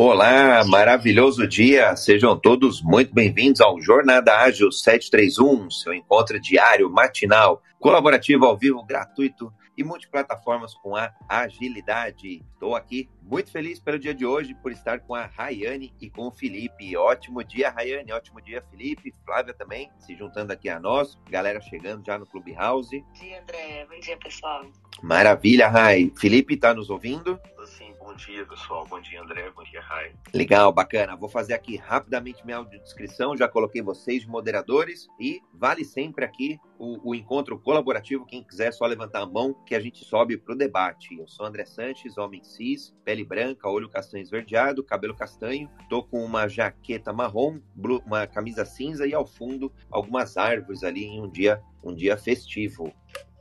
Olá, maravilhoso dia. Sejam todos muito bem-vindos ao Jornada Ágil 731, seu encontro diário, matinal, colaborativo, ao vivo, gratuito e multiplataformas com a agilidade. Estou aqui muito feliz pelo dia de hoje, por estar com a Rayane e com o Felipe. Ótimo dia, Rayane, ótimo dia, Felipe. Flávia também se juntando aqui a nós. Galera chegando já no Clubhouse. Bom dia, André. Bom dia, pessoal. Maravilha, Ray. Felipe, está nos ouvindo? Sim, bom dia, pessoal. Bom dia, André. Bom dia, Ray. Legal, bacana. Vou fazer aqui rapidamente minha audiodescrição. Já coloquei vocês de moderadores e vale sempre aqui o, o, encontro colaborativo. Quem quiser, só levantar a mão que a gente sobe para o debate. Eu sou André Sanches, homem cis, pele branca, olho castanho esverdeado, cabelo castanho. Tô com uma jaqueta marrom, uma camisa cinza e ao fundo algumas árvores ali em um dia, um dia festivo.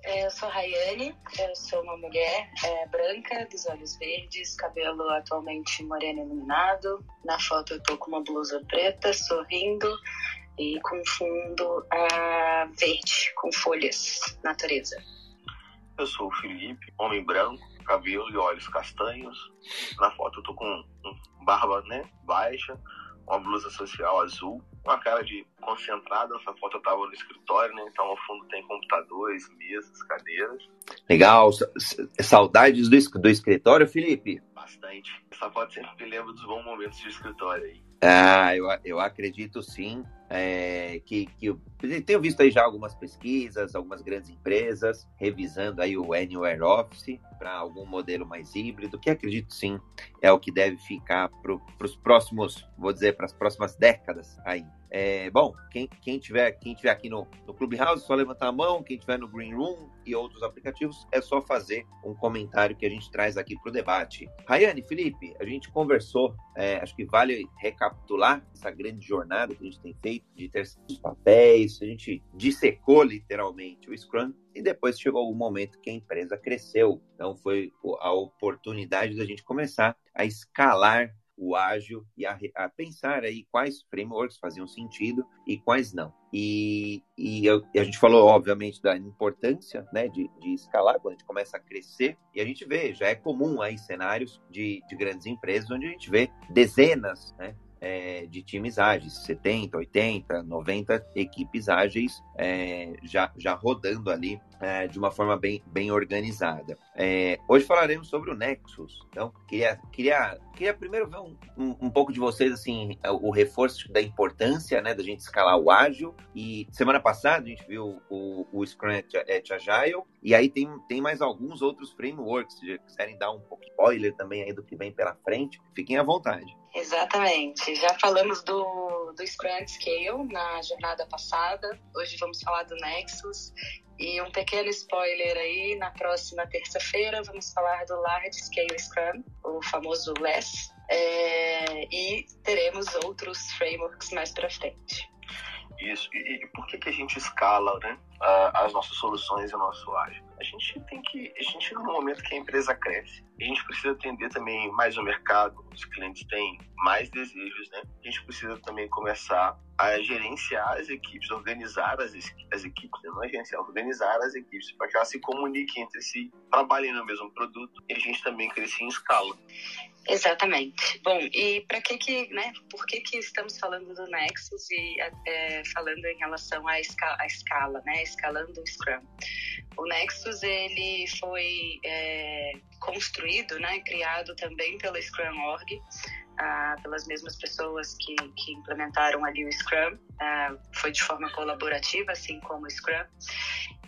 É, eu sou Rayane, eu sou uma mulher é, branca, dos olhos verdes, cabelo atualmente moreno iluminado. Na foto eu tô com uma blusa preta, sorrindo e com fundo uh, verde, com folhas, natureza. Eu sou o Felipe, homem branco, cabelo e olhos castanhos. Na foto eu tô com barba né, baixa, uma blusa social azul, uma cara de concentrada. Essa foto tava no escritório, né? Então ao fundo tem computadores, mesas, cadeiras. Legal. Saudades do, do escritório, Felipe? Bastante. Essa foto sempre me lembra dos bons momentos de escritório aí. Ah, eu, eu acredito sim. É, que, que eu tenho visto aí já algumas pesquisas, algumas grandes empresas revisando aí o Anywhere Office para algum modelo mais híbrido, que acredito sim é o que deve ficar para os próximos, vou dizer, para as próximas décadas aí. É, bom, quem, quem, tiver, quem tiver aqui no, no Clubhouse, só levantar a mão. Quem tiver no Green Room e outros aplicativos, é só fazer um comentário que a gente traz aqui para o debate. Rayane, Felipe, a gente conversou, é, acho que vale recapitular essa grande jornada que a gente tem feito de ter os papéis, a gente dissecou literalmente o Scrum e depois chegou o momento que a empresa cresceu. Então foi a oportunidade da gente começar a escalar o ágil e a, a, pensar aí quais frameworks faziam sentido e quais não. E, e, eu, e a gente falou, obviamente, da importância né, de, de, escalar quando a gente começa a crescer. E a gente vê, já é comum aí cenários de, de grandes empresas onde a gente vê dezenas, né, é, de times ágeis, 70, 80, 90 equipes ágeis é, já, já rodando ali é, de uma forma bem, bem organizada. É, hoje falaremos sobre o Nexus. Então, queria, queria, queria primeiro ver um, um, um, pouco de vocês, assim, o reforço da importância né, da gente escalar o ágil. E semana passada a gente viu o, o Scrum at, Agile, e aí tem, tem mais alguns outros frameworks. Se quiserem dar um pouco de spoiler também aí do que vem pela frente, fiquem à vontade. Exatamente. Já falamos do, do Scrum Scale na jornada passada. Hoje vamos falar do Nexus. E um pequeno spoiler aí, na próxima terça-feira vamos falar do Large Scale Scrum, o famoso LESS, é, e teremos outros frameworks mais para frente. Isso. E, e, por que, que a gente escala né, as nossas soluções e o nosso ágil? A gente tem que. A gente no momento que a empresa cresce. A gente precisa atender também mais o mercado. Os clientes têm mais desejos, né? A gente precisa também começar a gerenciar as equipes, organizar as, as equipes, né? não é gerenciar, organizar as equipes para que elas se comuniquem entre si, trabalhem no mesmo produto e a gente também cresça em escala. Exatamente. Bom, e para que que, né, por que que estamos falando do Nexus e é, falando em relação à escala, à escala, né, escalando o Scrum? O Nexus, ele foi é, construído, né, criado também pela Scrum Org, ah, pelas mesmas pessoas que, que implementaram ali o Scrum, ah, foi de forma colaborativa, assim como o Scrum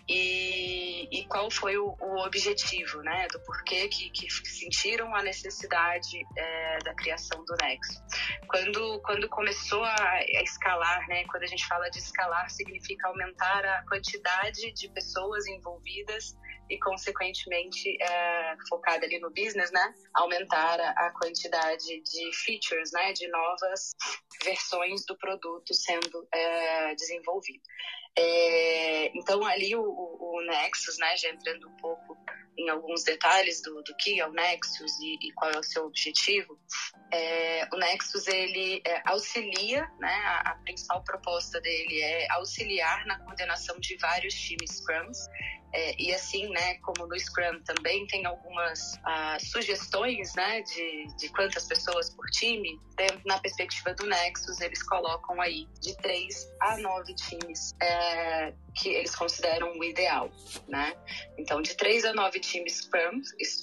e, e qual foi o, o, objetivo, né, do porquê que, que sentiram a necessidade é, da criação do Nexo. Quando, quando começou a, a, escalar, né, quando a gente fala de escalar, significa aumentar a quantidade de pessoas envolvidas e, consequentemente, é, focada ali no business, né, aumentar a, quantidade de features, né, de novas versões do produto sendo é, desenvolvido. É, então, ali o, o, Nexus, né, já entrando um pouco em alguns detalhes do, do que é o Nexus e, e qual é o seu objetivo, é, o Nexus ele é, auxilia, né, a, a, principal proposta dele é auxiliar na coordenação de vários times Scrums É, e assim, né, como no Scrum também tem algumas uh, sugestões, né, de, de quantas pessoas por time, na perspectiva do Nexus, eles colocam aí de três a nove times é, que eles consideram o ideal, né? Então, de três a nove times Scrum,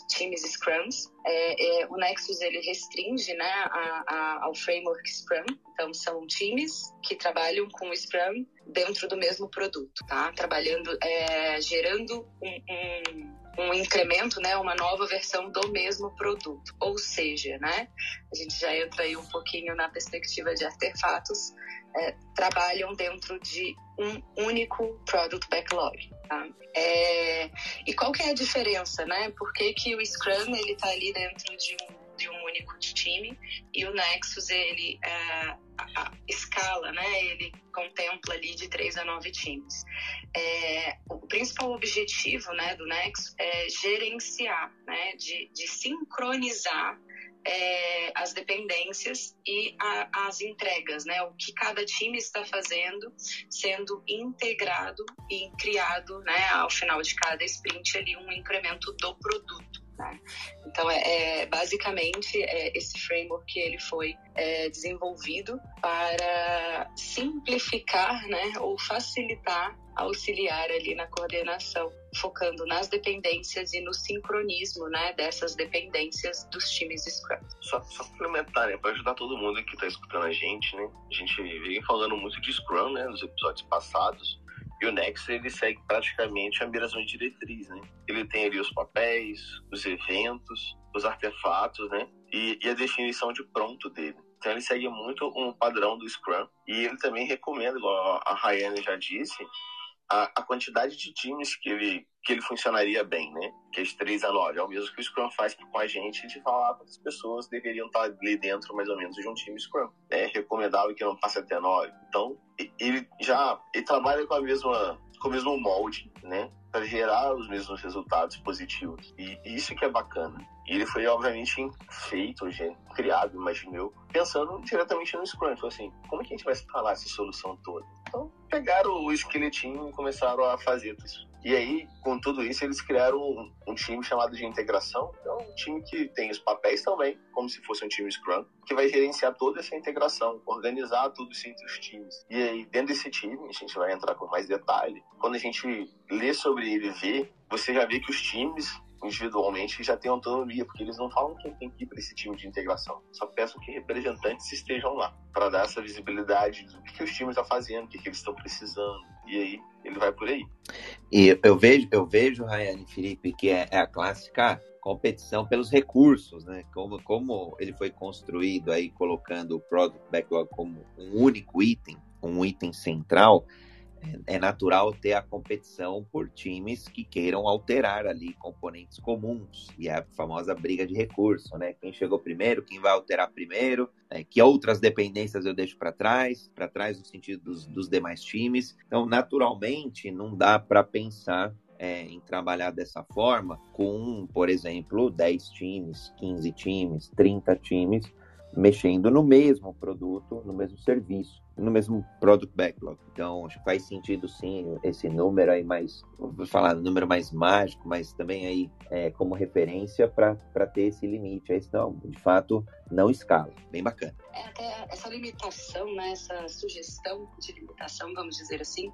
times Scrums, é, é, o Nexus ele restringe, né, a, a, ao framework Scrum. Então, são times que trabalham com Scrum dentro do mesmo produto, tá? Trabalhando, é, gerando um, um um incremento, né, uma nova versão do mesmo produto. Ou seja, né, a gente já entra aí um pouquinho na perspectiva de artefatos, é, trabalham dentro de um único product backlog. Tá? É, e qual que é a diferença, né? Por que, que o Scrum ele está ali dentro de um, de um único time e o Nexus ele é, a, a escala, né? Ele contempla ali de três a nove times. É, o principal objetivo, né, do Nexus é gerenciar, né, de, de sincronizar é, as dependências e a, as entregas, né? O que cada time está fazendo, sendo integrado e criado, né? Ao final de cada sprint ali um incremento do produto. Né? Então, é, é basicamente é, esse framework ele foi é, desenvolvido para simplificar né, ou facilitar, auxiliar ali na coordenação, focando nas dependências e no sincronismo né, dessas dependências dos times Scrum. Só, só complementar, né, para ajudar todo mundo que está escutando a gente, né? A gente vem falando muito de Scrum, né, nos episódios passados. E o Nexus ele segue praticamente a mesma diretriz, né? Ele tem ali os papéis, os eventos, os artefatos, né? E, e, a definição de pronto dele. Então ele segue muito um padrão do Scrum. E ele também recomenda, igual a Rayane já disse, a, a, quantidade de times que ele, que ele funcionaria bem, né? Que é de 3 a 9. É o mesmo que o Scrum faz com a gente de falar quantas pessoas deveriam estar ali dentro, mais ou menos, de um time Scrum. É recomendável que não passe até 9. Então, ele já ele trabalha com a mesma com o mesmo molde, né? Para gerar os mesmos resultados positivos. E isso que é bacana. E ele foi, obviamente, feito, criado, imagino eu, pensando diretamente no Scrum. Então, assim, como é que a gente vai escalar essa solução toda? Então, pegaram o esqueletinho e começaram a fazer isso. E aí, com tudo isso, eles criaram um, um, time chamado de integração. Então, um time que tem os papéis também, como se fosse um time Scrum, que vai gerenciar toda essa integração, organizar tudo isso entre os times. E aí, dentro desse time, a gente vai entrar com mais detalhe. Quando a gente lê sobre ele e vê, você já vê que os times individualmente já têm autonomia, porque eles não falam quem tem que ir para esse time de integração. Só peçam que representantes estejam lá, para dar essa visibilidade do que, que os times estão fazendo, o que, que eles estão precisando. E aí ele vai por aí. E eu vejo, eu vejo, Rayane Felipe, que é, é a clássica competição pelos recursos, né? Como, como ele foi construído aí, colocando o Product Backlog como um único item, um item central, é natural ter a competição por times que queiram alterar ali componentes comuns e é a famosa briga de recurso, né? Quem chegou primeiro, quem vai alterar primeiro, né? que outras dependências eu deixo para trás, para trás no sentido dos, dos demais times. Então, naturalmente, não dá para pensar é, em trabalhar dessa forma com, por exemplo, 10 times, 15 times, 30 times mexendo no mesmo produto, no mesmo serviço no mesmo product backlog. Então, acho que faz sentido sim esse número aí mais, vou falar, número mais mágico, mas também aí é, como referência para ter esse limite. Aí, senão, de fato, não escala. Bem bacana. É, até essa limitação, né, essa sugestão de limitação, vamos dizer assim,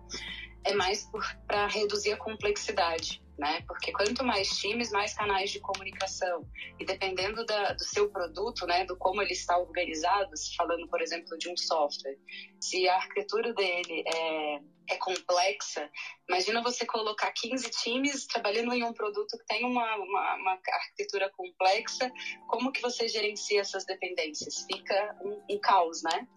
é mais para reduzir a complexidade né? Porque quanto mais times, mais canais de comunicação. E dependendo da, do seu produto, né, do como ele está organizado, falando, por exemplo, de um software, se a arquitetura dele é, é complexa, imagina você colocar 15 times trabalhando em um produto que tem uma, uma, uma arquitetura complexa, como que você gerencia essas dependências? Fica um, um caos, né?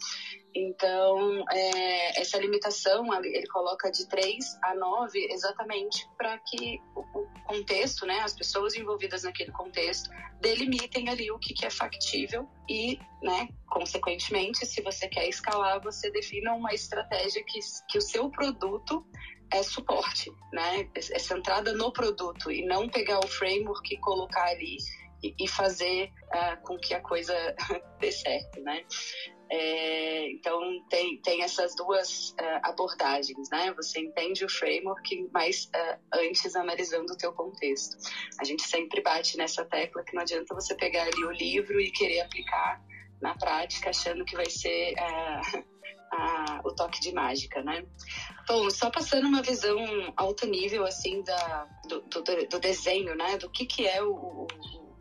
Então, é, essa limitação ele coloca de 3 a 9 exatamente para que o contexto, né, as pessoas envolvidas naquele contexto, delimitem ali o que, que é factível e, né, consequentemente, se você quer escalar, você defina uma estratégia que, que o seu produto é suporte, né, é centrada no produto e não pegar o framework e colocar ali e, fazer uh, com que a coisa dê certo, né? É, então, tem, tem essas duas uh, abordagens, né? Você entende o framework, mas uh, antes analisando o teu contexto. A gente sempre bate nessa tecla que não adianta você pegar ali o livro e querer aplicar na prática, achando que vai ser uh, a, o toque de mágica, né? Bom, só passando uma visão alto nível, assim, da, do, do, do desenho, né? Do que, que é o, o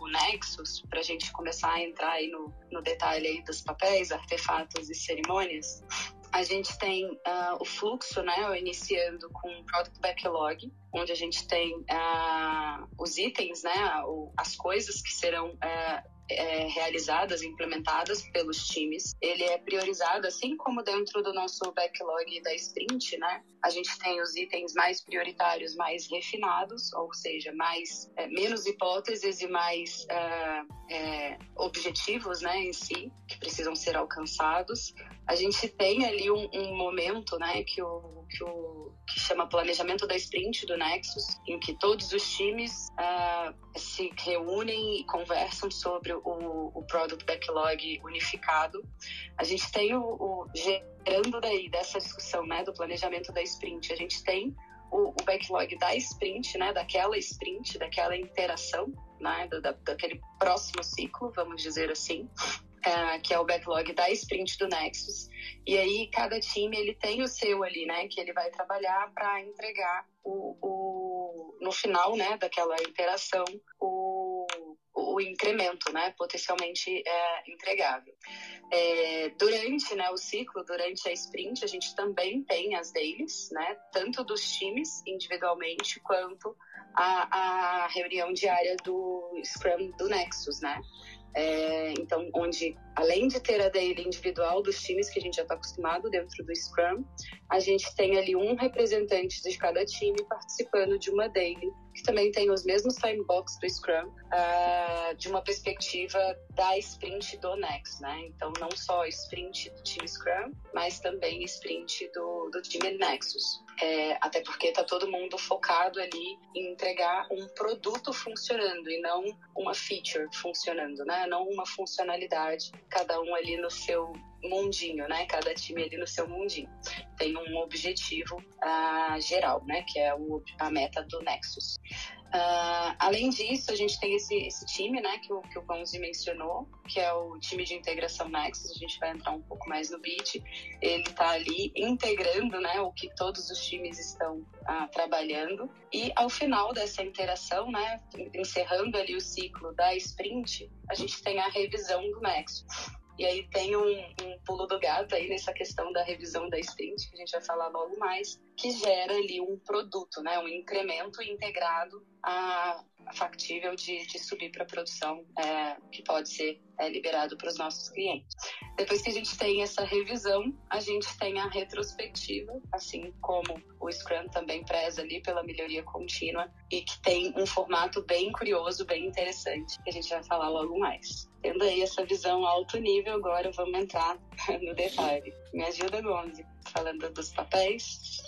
o Nexus, para a gente começar a entrar aí no, no detalhe aí dos papéis, artefatos e cerimônias, a gente tem uh, o fluxo, né, iniciando com o Product Backlog, onde a gente tem uh, os itens, né, as coisas que serão uh, é, realizadas, implementadas pelos times. Ele é priorizado, assim como dentro do nosso backlog da sprint, né? A gente tem os itens mais prioritários, mais refinados, ou seja, mais é, menos hipóteses e mais é, é objetivos, né, em si, que precisam ser alcançados. A gente tem ali um, um momento, né, que o, que o que chama planejamento da sprint do Nexus, em que todos os times uh, se reúnem e conversam sobre o, o product backlog unificado. A gente tem o, o gerando daí dessa discussão, né, do planejamento da sprint. A gente tem o, o backlog da sprint, né, daquela sprint, daquela interação, né, da, daquele próximo ciclo, vamos dizer assim. Uh, que é o backlog da sprint do Nexus. E aí cada time ele tem o seu ali, né, que ele vai trabalhar para entregar o, o, no final, né, daquela interação o, o incremento, né, potencialmente é, entregável. É, durante, né, o ciclo, durante a sprint, a gente também tem as dailies, né, tanto dos times individualmente quanto a, a reunião diária do Scrum do Nexus, né. É, então, onde além de ter a daily individual dos times que a gente já está acostumado dentro do Scrum, a gente tem ali um representante de cada time participando de uma daily, que também tem os mesmos time box do Scrum, uh, de uma perspectiva da sprint do Next, né? Então, não só sprint do time Scrum, mas também sprint do, do time Nexus. É, até porque está todo mundo focado ali em entregar um produto funcionando e não uma feature funcionando, né? Não uma funcionalidade, cada um ali no seu mundinho, né? Cada time ali no seu mundinho. Tem um objetivo uh, geral, né? Que é o, a meta do Nexus. Uh, além disso, a gente tem esse, esse time, né, que o, que o Gonzi mencionou, que é o time de integração Nexus, a gente vai entrar um pouco mais no bit. Ele está ali integrando, né, o que todos os times estão uh, trabalhando. E ao final dessa interação, né, encerrando ali o ciclo da sprint, a gente tem a revisão do Nexus. E aí tem um, um, pulo do gato aí nessa questão da revisão da sprint, que a gente vai falar logo mais, que gera ali um produto, né, um incremento integrado a, factível de, de subir para produção, é, que pode ser é, liberado para os nossos clientes. Depois que a gente tem essa revisão, a gente tem a retrospectiva, assim como o Scrum também preza ali pela melhoria contínua e que tem um formato bem curioso, bem interessante, que a gente vai falar logo mais. Tendo aí essa visão alto nível, agora vamos entrar no detalhe. Me ajuda, Gonzi, falando dos papéis.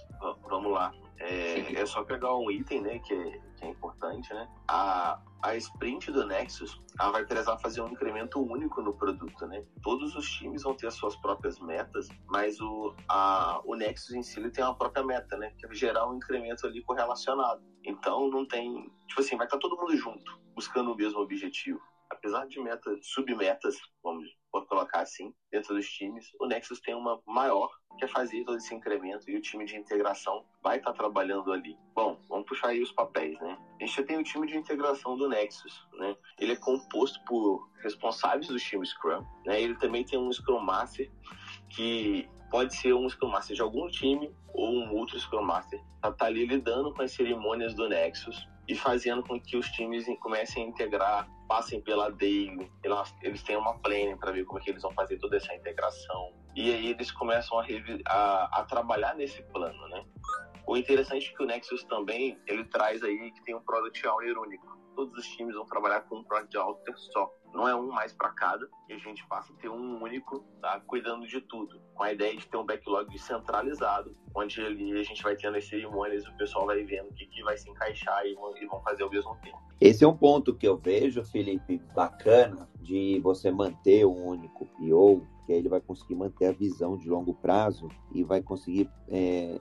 Vamos lá. É, é, só pegar um item, né, que é, que é, importante, né? A, a sprint do Nexus, ela vai precisar fazer um incremento único no produto, né? Todos os times vão ter as suas próprias metas, mas o, a, o Nexus em si ele tem uma própria meta, né? Que é gerar um incremento ali correlacionado. Então não tem, tipo assim, vai estar todo mundo junto, buscando o mesmo objetivo apesar de metas, submetas, vamos colocar assim, dentro dos times, o Nexus tem uma maior, que é fazer todo esse incremento e o time de integração vai estar tá trabalhando ali. Bom, vamos puxar aí os papéis, né? A gente já tem o time de integração do Nexus, né? Ele é composto por responsáveis do time Scrum, né? Ele também tem um Scrum Master que pode ser um Scrum Master de algum time ou um outro Scrum Master, para estar tá ali lidando com as cerimônias do Nexus e fazendo com que os times comecem a integrar, passem pela daily, eles tenham uma planning para ver como é que eles vão fazer toda essa integração. E aí eles começam a, a, a trabalhar nesse plano, né? O interessante é que o Nexus também, ele traz aí que tem um Product Owner único. Todos os times vão trabalhar com um Product Owner só não é um mais para cada, e a gente passa a ter um único, tá? Cuidando de tudo, com a ideia de ter um backlog centralizado, onde ali a gente vai tendo as cerimônias e o pessoal vai vendo o que, que vai se encaixar e vão, e vão fazer ao mesmo tempo. Esse é um ponto que eu vejo, Felipe, bacana de você manter um único PO, que aí ele vai conseguir manter a visão de longo prazo e vai conseguir, é,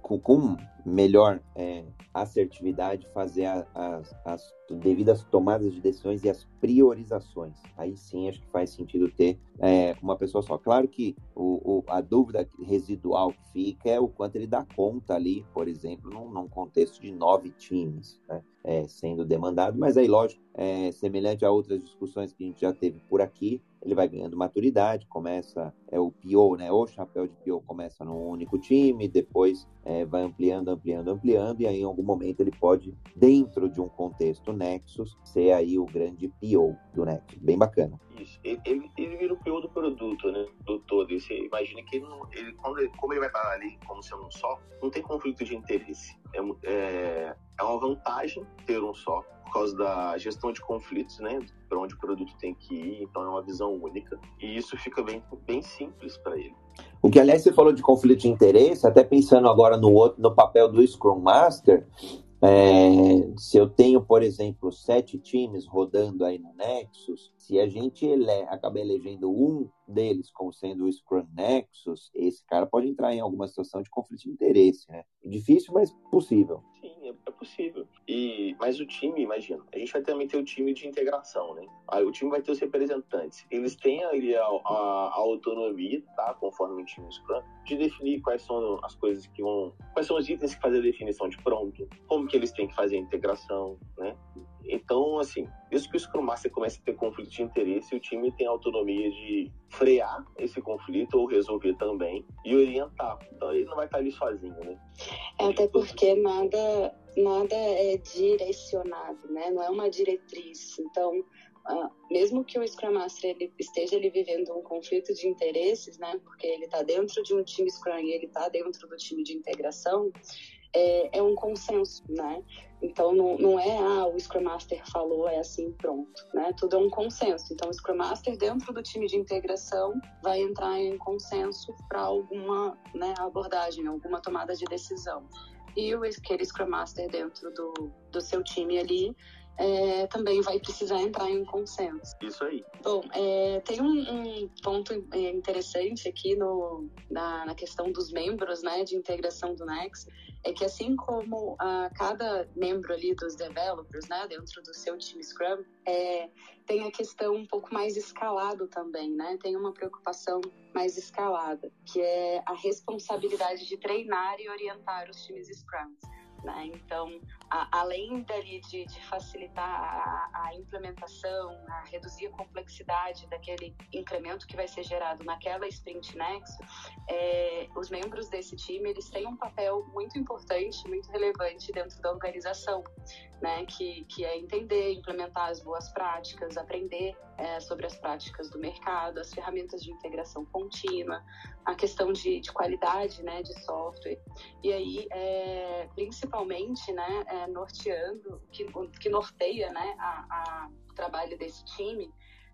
com, com, melhor é, assertividade, fazer a, as devidas tomadas de decisões e as priorizações. Aí sim acho que faz sentido ter é, uma pessoa só. Claro que o, o, a dúvida residual que fica é o quanto ele dá conta ali, por exemplo, num, num contexto de nove times. Né? É, sendo demandado, mas aí, lógico, é, semelhante a outras discussões que a gente já teve por aqui, ele vai ganhando maturidade, começa, é o PO, né? O chapéu de PO começa num único time, depois é, vai ampliando, ampliando, ampliando, e aí em algum momento ele pode, dentro de um contexto Nexus, ser aí o grande PO do Nexus. Bem bacana. Isso, ele, ele, vira o PO do produto, né? Do todo. Você imagina que ele, não, ele, quando ele, como ele vai estar ali como sendo um só, não tem conflito de interesse. É, é, é uma vantagem ter um só por causa da gestão de conflitos, né? Para onde o produto tem que ir, então é uma visão única. E isso fica bem, bem simples para ele. O que, aliás, você falou de conflito de interesse, até pensando agora no, outro, no papel do Scrum Master, é, se eu tenho, por exemplo, sete times rodando aí no Nexus, se a gente ele, acaba elegendo um deles como sendo o Scrum Nexus, esse cara pode entrar em alguma situação de conflito de interesse, né? Difícil, mas possível. Sim, é, é possível. E, mas o time, imagina, a gente vai também ter o time de integração, né? Aí o time vai ter os representantes. Eles têm ali a, a, a autonomia, tá? Conforme o time Scrum, de definir quais são as coisas que vão. Quais são os itens que fazem a definição de pronto, como que eles têm que fazer a integração, né? Então, assim, desde que o Scrum Master comece a ter conflito de interesse, o time tem autonomia de frear esse conflito ou resolver também e orientar. Então, ele não vai estar ali sozinho, né? É, até porque nada, nada é direcionado, né? Não é uma diretriz. Então, uh, mesmo que o Scrum Master ele esteja ali vivendo um conflito de interesses, né? Porque ele está dentro de um time Scrum e ele está dentro do time de integração, é, é um consenso, né? Então, não, não é, ah, o Scrum Master falou, é assim, pronto, né? Tudo é um consenso. Então, o Scrum Master, dentro do time de integração, vai entrar em consenso para alguma né, abordagem, alguma tomada de decisão. E o aquele Scrum Master dentro do, do seu time ali é, também vai precisar entrar em consenso. Isso aí. Bom, é, tem um, um, ponto interessante aqui no, na, na, questão dos membros né, de integração do Nex, é que assim como a, cada membro ali dos developers, né, dentro do seu time Scrum, é, tem a questão um pouco mais escalado também, né? Tem uma preocupação mais escalada, que é a responsabilidade de treinar e orientar os times Scrum. Né? Então, a, além dali de, de facilitar a, a, implementação, a reduzir a complexidade daquele incremento que vai ser gerado naquela sprint nexo, é, os membros desse time eles têm um papel muito importante, muito relevante dentro da organização, né? que, que é entender, implementar as boas práticas, aprender é, sobre as práticas do mercado, as ferramentas de integração contínua, a questão de, de qualidade né, de software. E aí, é, principalmente, né, é, norteando, que, que norteia né, a, a, o trabalho desse time,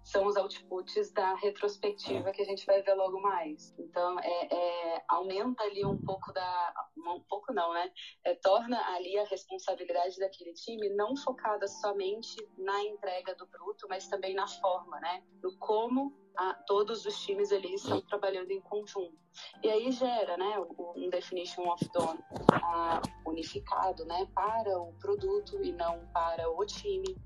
são os outputs da retrospectiva que a gente vai ver logo mais. Então, é, é, aumenta ali um pouco da. Um pouco não, né? É, torna ali a responsabilidade daquele time não focada somente na entrega do produto, mas também na forma, né? No como a, todos os times ali estão trabalhando em conjunto. E aí gera né, um definition of done uh, unificado né, para o produto e não para o time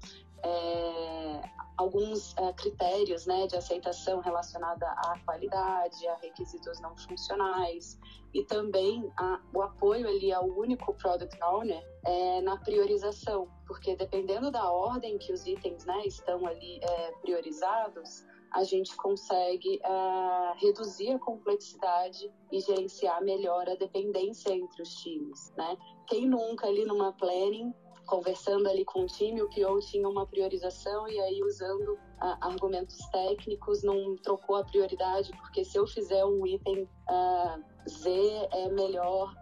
é, alguns é, critérios né, de aceitação relacionada à qualidade, a requisitos não funcionais e também a, o apoio ali ao único product owner é, na priorização, porque dependendo da ordem que os itens né, estão ali é, priorizados, a gente consegue uh, reduzir a complexidade e gerenciar melhor a dependência entre os times, né? Quem nunca ali numa planning conversando ali com o time, o PO tinha uma priorização e aí usando uh, argumentos técnicos não trocou a prioridade, porque se eu fizer um item uh, Z é melhor,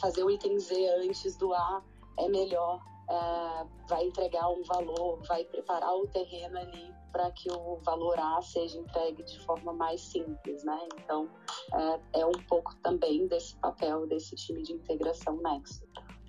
fazer o item Z antes do A é melhor, uh, vai entregar um valor, vai preparar o terreno ali para que o valor A seja entregue de forma mais simples, né? Então, é, um pouco também desse papel desse time de integração Nexus.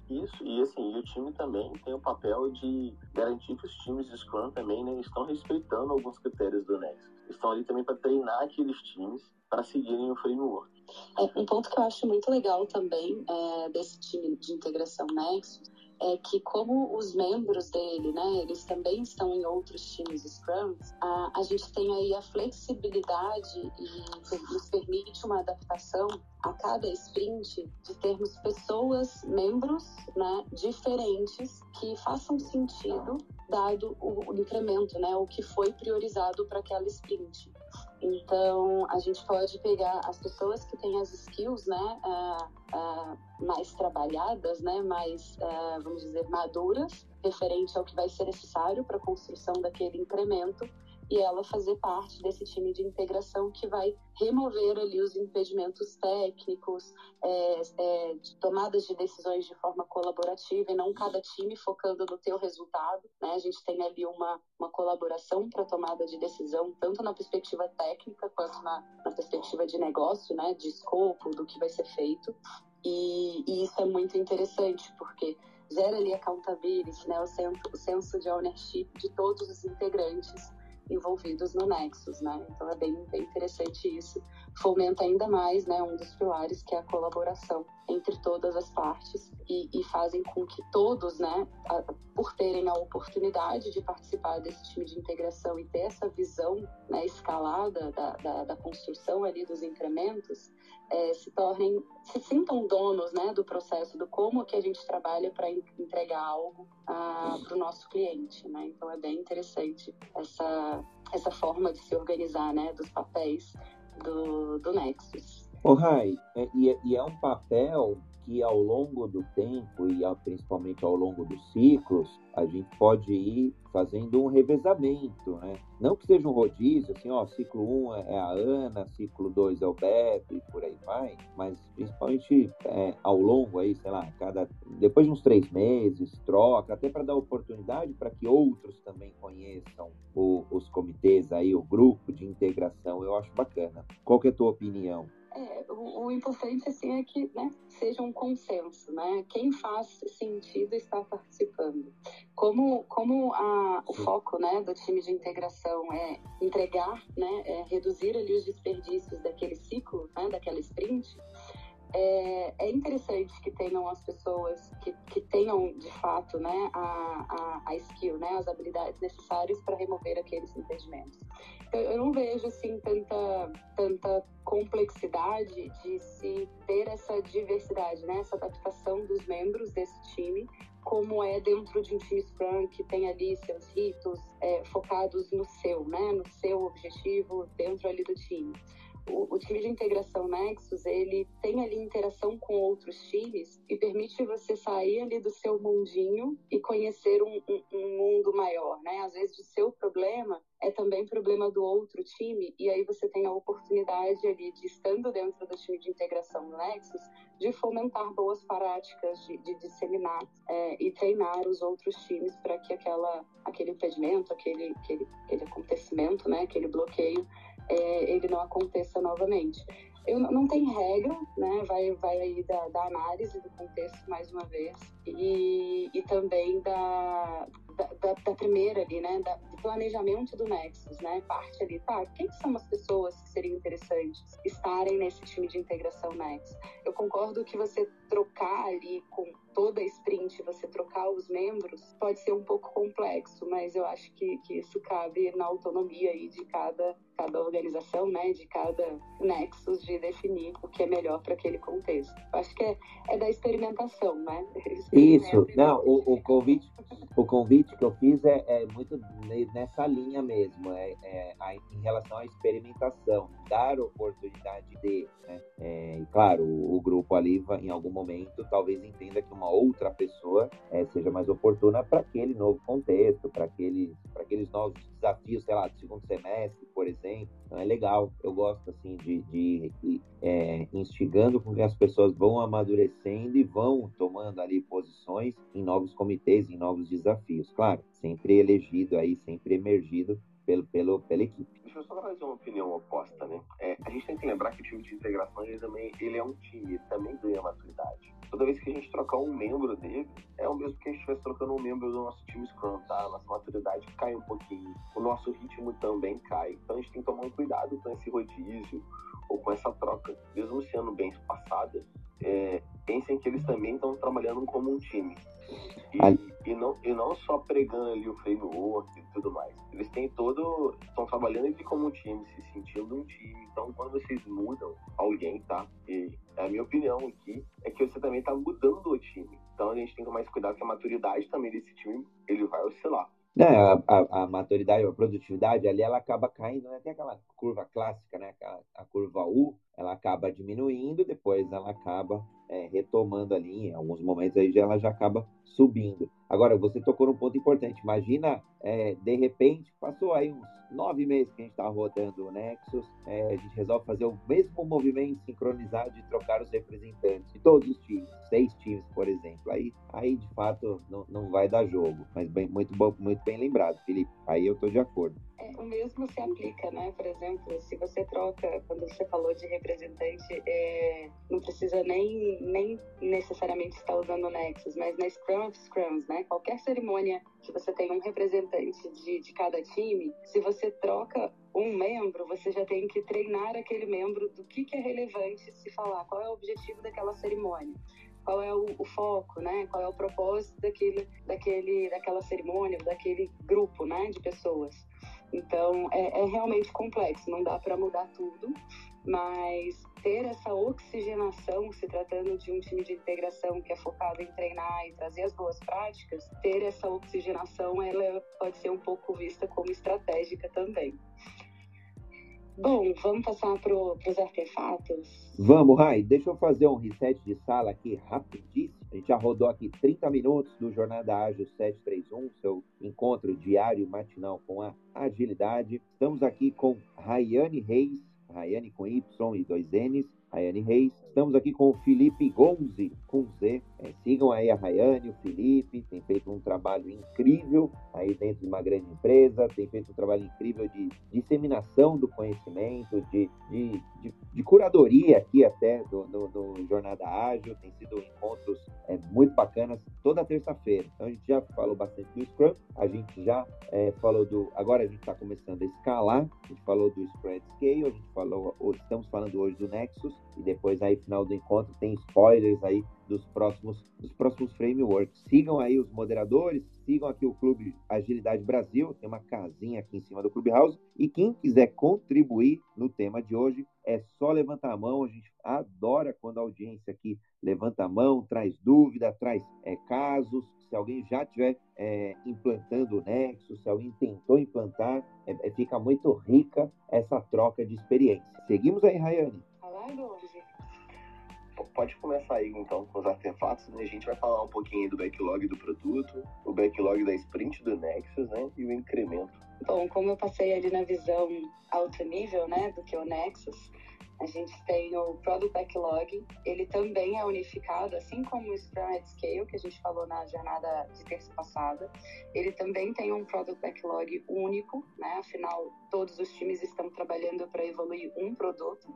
Isso, e assim, e o time também tem o papel de garantir que os times de Scrum também né, estão respeitando alguns critérios do Nexus. Estão ali também para treinar aqueles times para seguirem o framework. É, um ponto que eu acho muito legal também é, desse time de integração Nexus é que como os membros dele, né, eles também estão em outros times Scrum, a, a gente tem aí a flexibilidade e nos permite uma adaptação a cada sprint de termos pessoas, membros, né, diferentes que façam sentido dado o, o incremento, né, o que foi priorizado para aquela sprint. Então, a gente pode pegar as pessoas que têm as skills, né, uh, uh, mais trabalhadas, né, mais, uh, vamos dizer, maduras, referente ao que vai ser necessário para a construção daquele incremento, e ela fazer parte desse time de integração que vai remover ali os impedimentos técnicos, é, é, de tomadas de decisões de forma colaborativa e não cada time focando no teu resultado. Né? A gente tem ali uma, uma colaboração para tomada de decisão, tanto na perspectiva técnica quanto na, na perspectiva de negócio, né? de escopo, do que vai ser feito. E, e isso é muito interessante, porque gera ali accountability, né? o, senso, o senso de ownership de todos os integrantes envolvidos no Nexus, né? Então é bem, bem interessante isso. Fomenta ainda mais, né, um dos pilares que é a colaboração entre todas as partes e, e fazem com que todos, né, a, por terem a oportunidade de participar desse time de integração e ter essa visão né, escalada da, da, da construção ali dos incrementos, é, se tornem, se sintam donos né, do processo, do como que a gente trabalha para entregar algo para o nosso cliente. Né? Então é bem interessante essa, essa forma de se organizar né, dos papéis do, do Nexus. O Rai, é, e, é, e é um papel que ao longo do tempo e principalmente ao longo dos ciclos, a gente pode ir fazendo um revezamento, né? Não que seja um rodízio, assim, ó, ciclo 1 um é a Ana, ciclo 2 é o Beto e por aí vai, mas principalmente é, ao longo aí, sei lá, cada depois de uns três meses, troca, até para dar oportunidade para que outros também conheçam o, os comitês aí, o grupo de integração, eu acho bacana. Qual que é a tua opinião? É, o, o, importante assim é que né, seja um consenso, né? Quem faz sentido está participando. Como, como a, o foco né, do time de integração é entregar, né, é reduzir ali os desperdícios daquele ciclo, né, daquela sprint, é, é, interessante que tenham as pessoas que, que tenham de fato né, a, a, a skill, né, as habilidades necessárias para remover aqueles impedimentos. Então, eu não vejo assim tanta, tanta complexidade de se ter essa diversidade, né, essa adaptação dos membros desse time como é dentro de um time Scrum que tem ali seus ritos é, focados no seu, né, no seu objetivo dentro ali do time o, o, time de integração Nexus, ele tem ali interação com outros times e permite você sair ali do seu mundinho e conhecer um, um, um mundo maior, né? Às vezes o seu problema é também problema do outro time e aí você tem a oportunidade ali de, estando dentro do time de integração Nexus, de fomentar boas práticas, de, de disseminar é, e treinar os outros times para que aquela, aquele impedimento, aquele, aquele, aquele acontecimento, né? Aquele bloqueio é, ele não aconteça novamente. Eu, não tem regra, né? Vai, vai aí da, da análise do contexto mais uma vez e, e também da, da, da, primeira ali, né, da, do planejamento do Nexus, né, parte ali, tá, quem são as pessoas que seriam interessantes estarem nesse time de integração Nexus? Eu concordo que você trocar ali com toda a sprint, você trocar os membros, pode ser um pouco complexo, mas eu acho que, que isso cabe na autonomia aí de cada, cada organização, né, de cada Nexus, de definir o que é melhor para aquele contexto. Acho que é, é da experimentação, né? Isso, não, o, o convite o convite que eu fiz é, é muito nessa linha mesmo, é, é a, em relação à experimentação, dar oportunidade de, né? É, e claro, o, o, grupo ali, em algum momento, talvez entenda que uma outra pessoa é, seja mais oportuna para aquele novo contexto, para aqueles, aqueles novos desafios, sei lá, do segundo semestre, por exemplo. Então é legal, eu gosto assim de, de, de é, instigando com que as pessoas vão amadurecendo e vão tomando ali posições em novos comitês, em novos desafios. Claro, sempre elegido aí, sempre emergido pelo, pelo, pela equipe. Deixa eu só trazer uma opinião oposta, né? É, a gente tem que lembrar que o time de integração ele também ele é um time, ele também ganha maturidade. Toda vez que a gente trocar um membro dele, é o mesmo que a gente estivesse trocando um membro do nosso time Scrum, tá? A nossa maturidade cai um pouquinho, o nosso ritmo também cai. Então a gente tem que tomar um cuidado com esse rodízio ou com essa troca. Mesmo sendo bem espaçada, é, pensem que eles também estão trabalhando como um time. E, e, não, e não só pregando ali o framework e tudo mais. Eles têm todo. estão trabalhando ali como um time, se sentindo um time. Então, quando vocês mudam alguém, tá? E a minha opinião aqui é que você também está mudando o time. Então, a gente tem que tomar mais cuidado que a maturidade também desse time ele vai oscilar. Não, a, a, a, maturidade, a produtividade ali, ela acaba caindo, né? Tem aquela curva clássica, né? A, a curva U, ela acaba diminuindo, depois ela acaba é, retomando ali, em alguns momentos aí ela já acaba subindo. Agora, você tocou num ponto importante. Imagina, é, de repente, passou aí uns nove meses que a gente está rodando o Nexus, é, a gente resolve fazer o mesmo movimento sincronizado de trocar os representantes de todos os times, seis times, por exemplo. Aí, aí de fato, não, não vai dar jogo. Mas bem, muito, bom, muito bem lembrado, Felipe. Aí eu estou de acordo. É, o mesmo se aplica, né? Por exemplo, se você troca, quando você falou de representante, é, não precisa nem, nem necessariamente estar usando o Nexus, mas na Scrum of Scrums, né? Qualquer cerimônia que você tem um representante de, de cada time, se você troca um membro, você já tem que treinar aquele membro do que, que é relevante se falar, qual é o objetivo daquela cerimônia qual é o, o, foco, né? Qual é o propósito daquele, daquele, daquela cerimônia, daquele grupo, né, de pessoas. Então, é, é realmente complexo, não dá para mudar tudo, mas ter essa oxigenação, se tratando de um time de integração que é focado em treinar e trazer as boas práticas, ter essa oxigenação, ela pode ser um pouco vista como estratégica também. Bom, vamos passar para os artefatos? Vamos, Rai. Deixa eu fazer um reset de sala aqui rapidíssimo. A gente já rodou aqui 30 minutos do Jornada Ágil 731, seu encontro diário matinal com a agilidade. Estamos aqui com Rayane Reis, Rayane com Y e dois N's, Rayane Reis. Estamos aqui com o Felipe Gonzi, com Z. É, sigam aí a Rayane, o Felipe, tem feito um trabalho incrível aí dentro de uma grande empresa, tem feito um trabalho incrível de disseminação do conhecimento, de, de, de, de curadoria aqui até do, do, do, Jornada Ágil, tem sido encontros é, muito bacanas toda terça-feira. Então a gente já falou bastante do Scrum, a gente já é, falou do. Agora a gente está começando a escalar, a gente falou do Spread Scale, a gente falou, estamos falando hoje do Nexus, e depois aí final do encontro tem spoilers aí dos próximos, dos próximos frameworks. Sigam aí os moderadores, sigam aqui o Clube Agilidade Brasil, tem uma casinha aqui em cima do Clubhouse. E quem quiser contribuir no tema de hoje, é só levantar a mão. A gente adora quando a audiência aqui levanta a mão, traz dúvida, traz é, casos. Se alguém já estiver é, implantando o Nexo, se alguém tentou implantar, é, é fica muito rica essa troca de experiência. Seguimos aí, Rayane. Pode começar aí então com os artefatos, né? A gente vai falar um pouquinho do backlog do produto, o backlog da sprint do Nexus, né? E o incremento. Bom, como eu passei ali na visão alto nível, né, do que é o Nexus, a gente tem o Product Backlog, ele também é unificado, assim como o Scrum at Scale, que a gente falou na jornada de terça passada. Ele também tem um Product Backlog único, né? Afinal, todos os times estão trabalhando para evoluir um produto,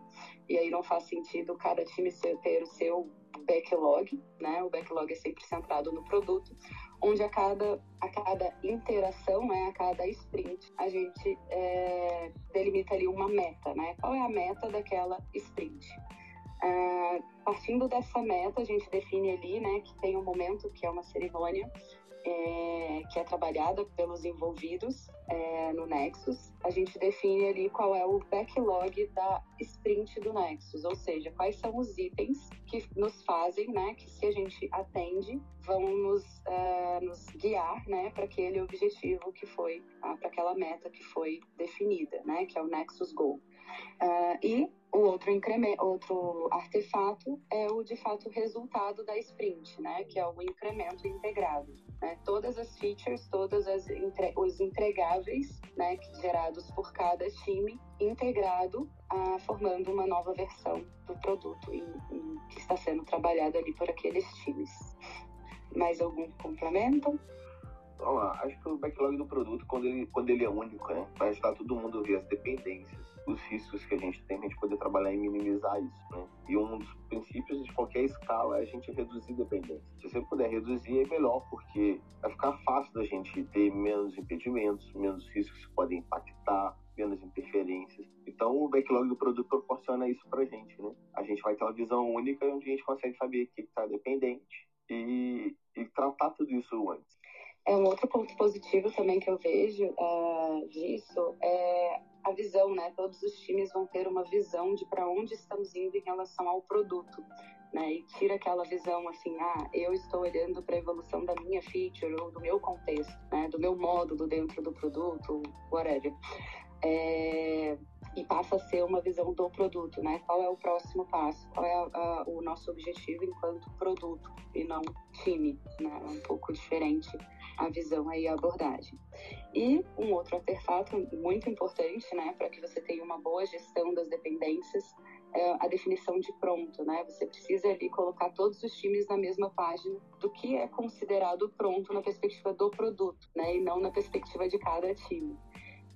e aí não faz sentido cada time ter o seu backlog, né? O backlog é sempre centrado no produto, onde a cada, a cada interação, né, a cada sprint, a gente é, delimita ali uma meta, né? Qual é a meta daquela sprint? Uh, partindo dessa meta, a gente define ali, né, que tem um momento que é uma cerimônia é, que é trabalhada pelos envolvidos é, no Nexus, a gente define ali qual é o backlog da sprint do Nexus, ou seja, quais são os itens que nos fazem, né, que se a gente atende, vão nos, uh, nos guiar, né, para aquele objetivo que foi, para aquela meta que foi definida, né, que é o Nexus Goal. Uh, e o outro, outro artefato é o, de fato, resultado da sprint, né? Que é o incremento integrado. Né? Todas as features, todos entre, os entregáveis né? gerados por cada time integrado, ah, formando uma nova versão do produto que está sendo trabalhado ali por aqueles times. Mais algum complemento? Vamos lá, acho que o backlog do produto, quando ele, quando ele é único, né, vai ajudar todo mundo ver as dependências, os riscos que a gente tem, a gente poder trabalhar e minimizar isso, né? E um dos princípios de qualquer escala é a gente reduzir dependência. Se você puder reduzir, é melhor, porque vai ficar fácil da gente ter menos impedimentos, menos riscos que podem impactar, menos interferências. Então, o backlog do produto proporciona isso para a gente, né? A gente vai ter uma visão única onde a gente consegue saber o que está dependente e, e tratar tudo isso antes. É um outro ponto positivo também que eu vejo uh, disso é a visão, né? Todos os times vão ter uma visão de para onde estamos indo em relação ao produto, né? E tira aquela visão assim, ah, eu estou olhando para a evolução da minha feature ou do meu contexto, né? Do meu módulo dentro do produto, whatever. É, e passa a ser uma visão do produto, né? Qual é o próximo passo? Qual é a, a, o nosso objetivo enquanto produto e não time, né? É um pouco diferente a visão aí, a abordagem. E um outro artefato muito importante, né, para que você tenha uma boa gestão das dependências, é a definição de pronto, né? Você precisa ali colocar todos os times na mesma página do que é considerado pronto na perspectiva do produto, né, e não na perspectiva de cada time.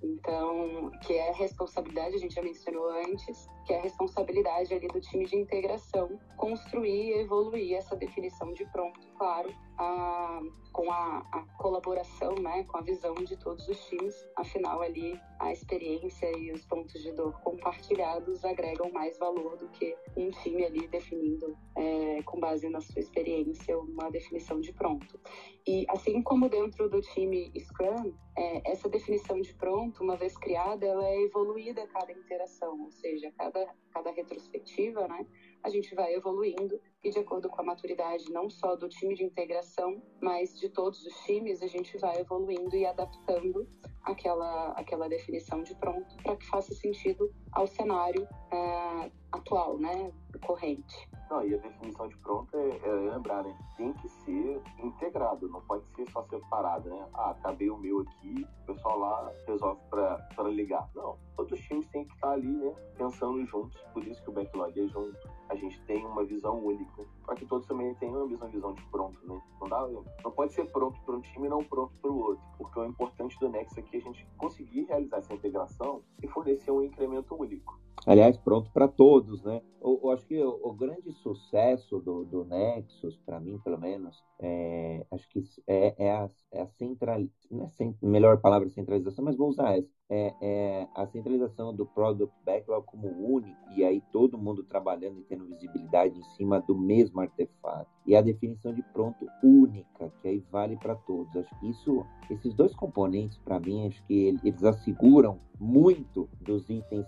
Então, que é responsabilidade, a gente já mencionou antes, que é responsabilidade ali do time de integração, construir e evoluir essa definição de pronto, claro, a, com a, a, colaboração, né, com a visão de todos os times. Afinal, ali a experiência e os pontos de dor compartilhados agregam mais valor do que um time ali definindo, é, com base na sua experiência, uma definição de pronto. E assim como dentro do time Scrum, é, essa definição de pronto, uma vez criada, ela é evoluída a cada interação, ou seja, cada, cada retrospectiva, né? a gente vai evoluindo e de acordo com a maturidade não só do time de integração, mas de todos os times, a gente vai evoluindo e adaptando aquela, aquela definição de pronto para que faça sentido ao cenário é, atual, né, corrente. Não, e a definição de pronto é, é, lembrar, né? Tem que ser integrado, não pode ser só separado, né? Ah, acabei o meu aqui, o pessoal lá resolve para ligar. Não, todos os times têm que estar ali, né? Pensando juntos, por isso que o backlog é junto. A gente tem uma visão única, para que todos também tenham a mesma visão de pronto, né? Não, dá, não pode ser pronto para um time e não pronto para o outro, porque o importante do Next aqui é a gente conseguir realizar essa integração e fornecer um incremento único. Aliás, pronto para todos, né? Eu, eu, acho que o, o grande sucesso do, do Nexus, para mim, pelo menos, é, acho que é, é a, é a central, não é melhor palavra centralização, mas vou usar essa, é, é, a centralização do Product Backlog como único, e aí todo mundo trabalhando e tendo visibilidade em cima do mesmo artefato. E a definição de pronto única, que aí vale para todos. Acho que isso, esses dois componentes, para mim, acho que eles asseguram muito dos itens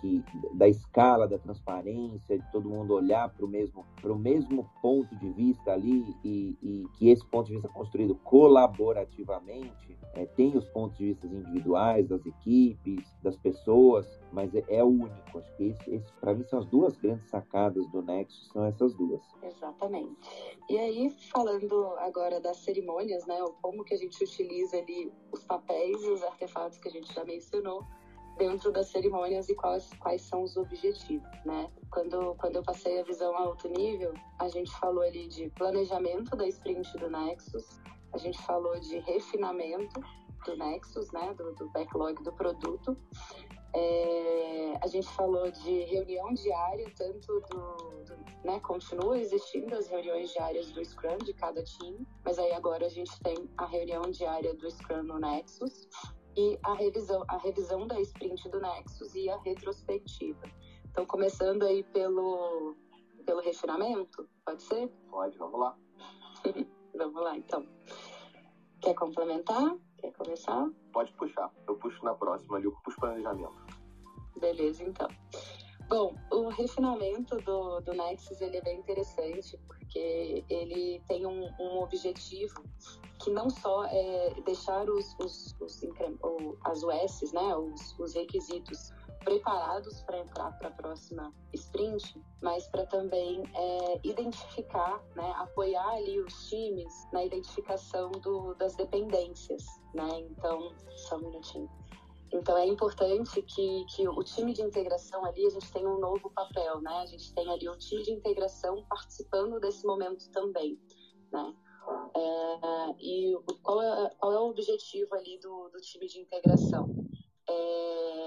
que, da escala, da transparência, de todo mundo olhar para o mesmo, mesmo ponto de vista ali e, e, que esse ponto de vista construído colaborativamente é, tem os pontos de vista individuais das equipes, das pessoas, mas é, é único. Acho que esse, esse para mim são as duas grandes sacadas do Nexus, são essas duas. Exatamente. E aí, falando agora das cerimônias, né, como que a gente utiliza ali os papéis e os artefatos que a gente já mencionou, dentro das cerimônias e quais, quais são os objetivos, né? Quando, quando eu passei a visão a alto nível, a gente falou ali de planejamento da sprint do Nexus, a gente falou de refinamento do Nexus, né, do, do backlog do produto. É, a gente falou de reunião diária, tanto do, do, né, continua existindo as reuniões diárias do Scrum de cada time, mas aí agora a gente tem a reunião diária do Scrum no Nexus e a revisão, a revisão da sprint do Nexus e a retrospectiva. Então, começando aí pelo, pelo refinamento, pode ser? Pode, vamos lá. vamos lá, então. Quer complementar? Quer começar? Pode puxar. Eu puxo na próxima ali, eu puxo planejamento. Beleza, então. Bom, o refinamento do, do Nexus ele é bem interessante porque ele tem um, um objetivo que não só é deixar os, os, os as USs, né, os, os requisitos preparados para entrar para a próxima sprint, mas para também é, identificar, né, apoiar ali os times na identificação do, das dependências, né? Então, só um minutinho. Então é importante que, que o time de integração ali a gente tenha um novo papel, né? A gente tem ali o time de integração participando desse momento também, né? É? E qual é, qual é o objetivo ali do, do time de integração? É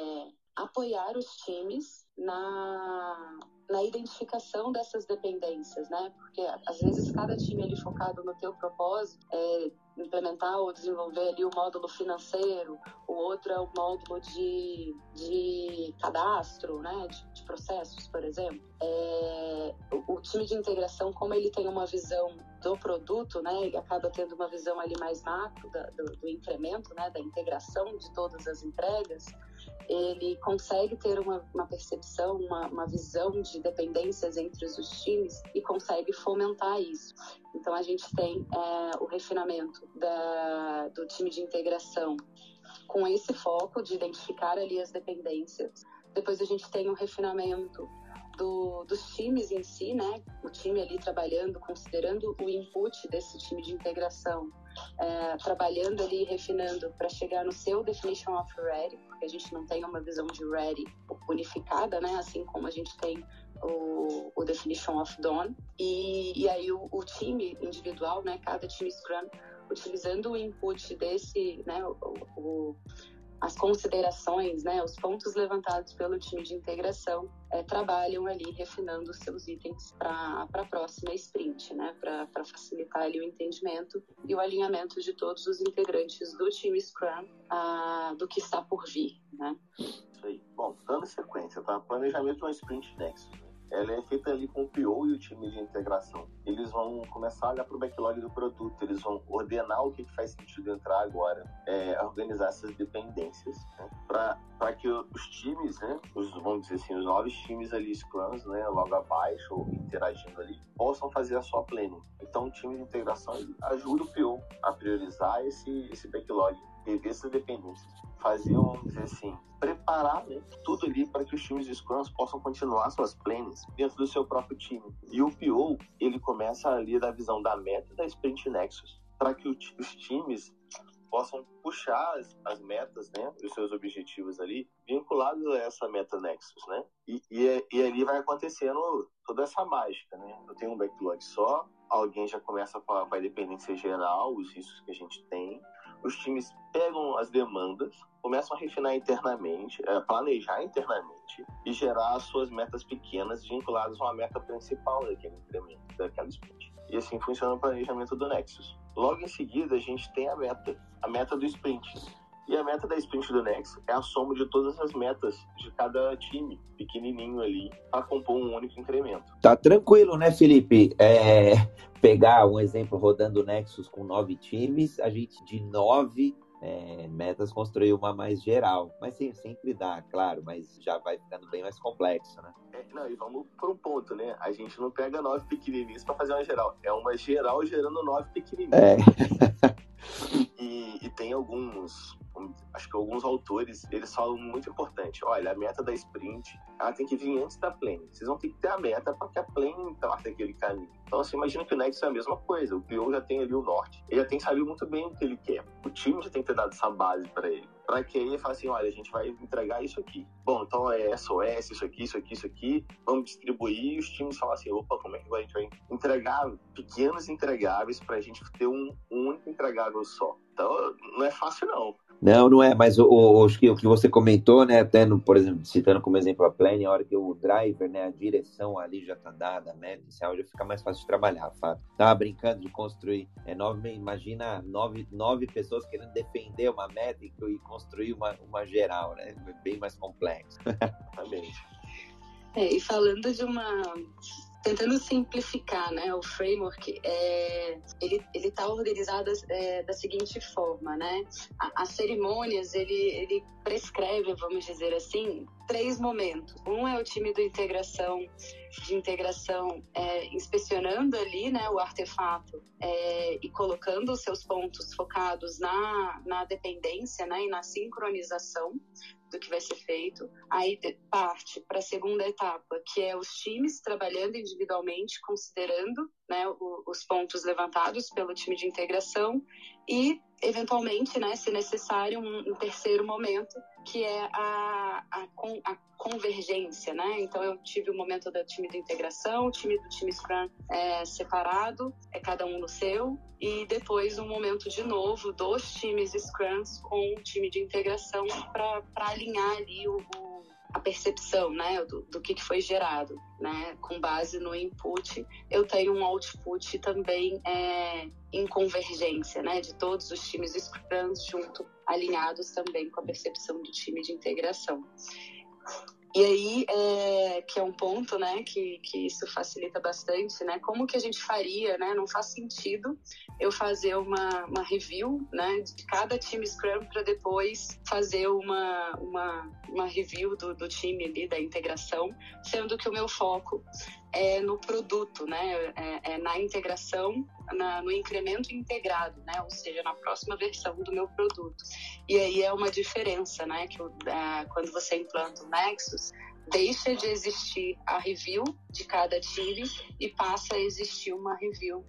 apoiar os times na, na identificação dessas dependências, né? Porque às vezes cada time ali focado no teu propósito é implementar ou desenvolver ali o módulo financeiro, o outro é o módulo de, de cadastro, né? De, de processos, por exemplo. É, o, o, time de integração, como ele tem uma visão do produto, né? Ele acaba tendo uma visão ali mais macro da, do, do incremento, né? Da integração de todas as entregas ele consegue ter uma, uma percepção, uma, uma, visão de dependências entre os times e consegue fomentar isso. Então, a gente tem é, o refinamento da, do time de integração com esse foco de identificar ali as dependências. Depois, a gente tem o refinamento do, dos times em si, né? O time ali trabalhando, considerando o input desse time de integração, é, trabalhando ali, refinando para chegar no seu definition of ready, porque a gente não tem uma visão de ready unificada, né? Assim como a gente tem o, o definition of done. E, e aí o, o, time individual, né? Cada time Scrum utilizando o input desse, né? o, o as considerações, né, os pontos levantados pelo time de integração é, trabalham ali refinando os seus itens para a próxima sprint, né, para facilitar ali o entendimento e o alinhamento de todos os integrantes do time Scrum ah, do que está por vir. Né. Isso aí. Bom, dando sequência, tá? Planejamento de uma sprint Nexus ela é feita ali com o PO e o time de integração. Eles vão começar a olhar para o backlog do produto, eles vão ordenar o que faz sentido entrar agora, é, organizar essas dependências, né, para que os times, né, os, vamos dizer assim, os novos times ali, Scrums, né, logo abaixo, ou interagindo ali, possam fazer a sua planning. Então, o time de integração ajuda o PO a priorizar esse, esse backlog, rever essas dependências fazer, vamos dizer assim, preparar né, tudo ali para que os times de Scrums possam continuar suas planes dentro do seu próprio time. E o PO, ele começa ali da visão da meta da Sprint Nexus, para que os times possam puxar as, as, metas, né, os seus objetivos ali, vinculados a essa meta Nexus, né? E, e, e ali vai acontecendo toda essa mágica, né? Eu tenho um backlog só, alguém já começa com a, com a dependência geral, os riscos que a gente tem, os times pegam as demandas, começam a refinar internamente, a planejar internamente e gerar as suas metas pequenas vinculadas a uma meta principal daquele incremento, daquela sprint. E assim funciona o planejamento do Nexus. Logo em seguida, a gente tem a meta, a meta do sprint. E a meta da sprint do Nexus é a soma de todas as metas de cada time pequenininho ali para compor um único incremento. Tá tranquilo, né, Felipe? É, pegar um exemplo rodando o Nexus com nove times, a gente de nove é, metas construir uma mais geral. Mas sim, sempre dá, claro, mas já vai ficando bem mais complexo, né? É, não, e vamos para um ponto, né? A gente não pega nove pequenininhos para fazer uma geral. É uma geral gerando nove pequenininhos. É. e, e tem alguns acho que alguns autores, eles falam muito importante. Olha, a meta da sprint, ela tem que vir antes da plane. Vocês vão ter que ter a meta para que a plane parte aquele caminho. Então, assim, imagina que o Nexus é a mesma coisa. O PO já tem ali o norte. Ele já tem sabido muito bem o que ele quer. O time já tem que ter dado essa base para ele. Para que ele fale assim, olha, a gente vai entregar isso aqui. Bom, então é SOS, isso aqui, isso aqui, isso aqui. Vamos distribuir e os times falam assim, opa, como é que a gente vai entregar pequenos entregáveis para a gente ter um único entregável só. Então, não é fácil, não. Não, não é, mas o, o, o, que, você comentou, né, até, por exemplo, citando como exemplo a Plane, a hora que o driver, né, a direção ali já tá dada, a meta inicial, já fica mais fácil de trabalhar, Fábio. Tava brincando de construir, é, nove, imagina nove, nove pessoas querendo defender uma meta e, construir uma, uma geral, né, bem mais complexo. É, e falando de uma tentando simplificar, né, o framework, é, ele ele está organizado é, da seguinte forma, né? as cerimônias ele ele prescreve, vamos dizer assim, três momentos. Um é o time de integração de integração é, inspecionando ali, né, o artefato é, e colocando os seus pontos focados na na dependência, né, e na sincronização do que vai ser feito. Aí parte para a segunda etapa, que é os times trabalhando individualmente, considerando né, os pontos levantados pelo time de integração e, eventualmente, né, se necessário, um, um terceiro momento, que é a, a, a, convergência. Né? Então, eu tive o momento do time de integração, o time do time Scrum é, separado, é cada um no seu, e depois um momento de novo dos times Scrums com o time de integração para alinhar ali o, o a percepção né, do, do que, foi gerado. Né? Com base no input, eu tenho um output também é, em convergência né, de todos os times Scrums junto, alinhados também com a percepção do time de integração. E aí, é, que é um ponto, né, que, que isso facilita bastante, né, como que a gente faria, né, não faz sentido eu fazer uma, uma review, né, de cada time Scrum para depois fazer uma, uma, uma review do, do time ali, da integração, sendo que o meu foco é no produto, né? É, é na integração, na, no incremento integrado, né? Ou seja, na próxima versão do meu produto. E aí é uma diferença, né? Que é, quando você implanta o Nexus, deixa de existir a review de cada time e passa a existir uma review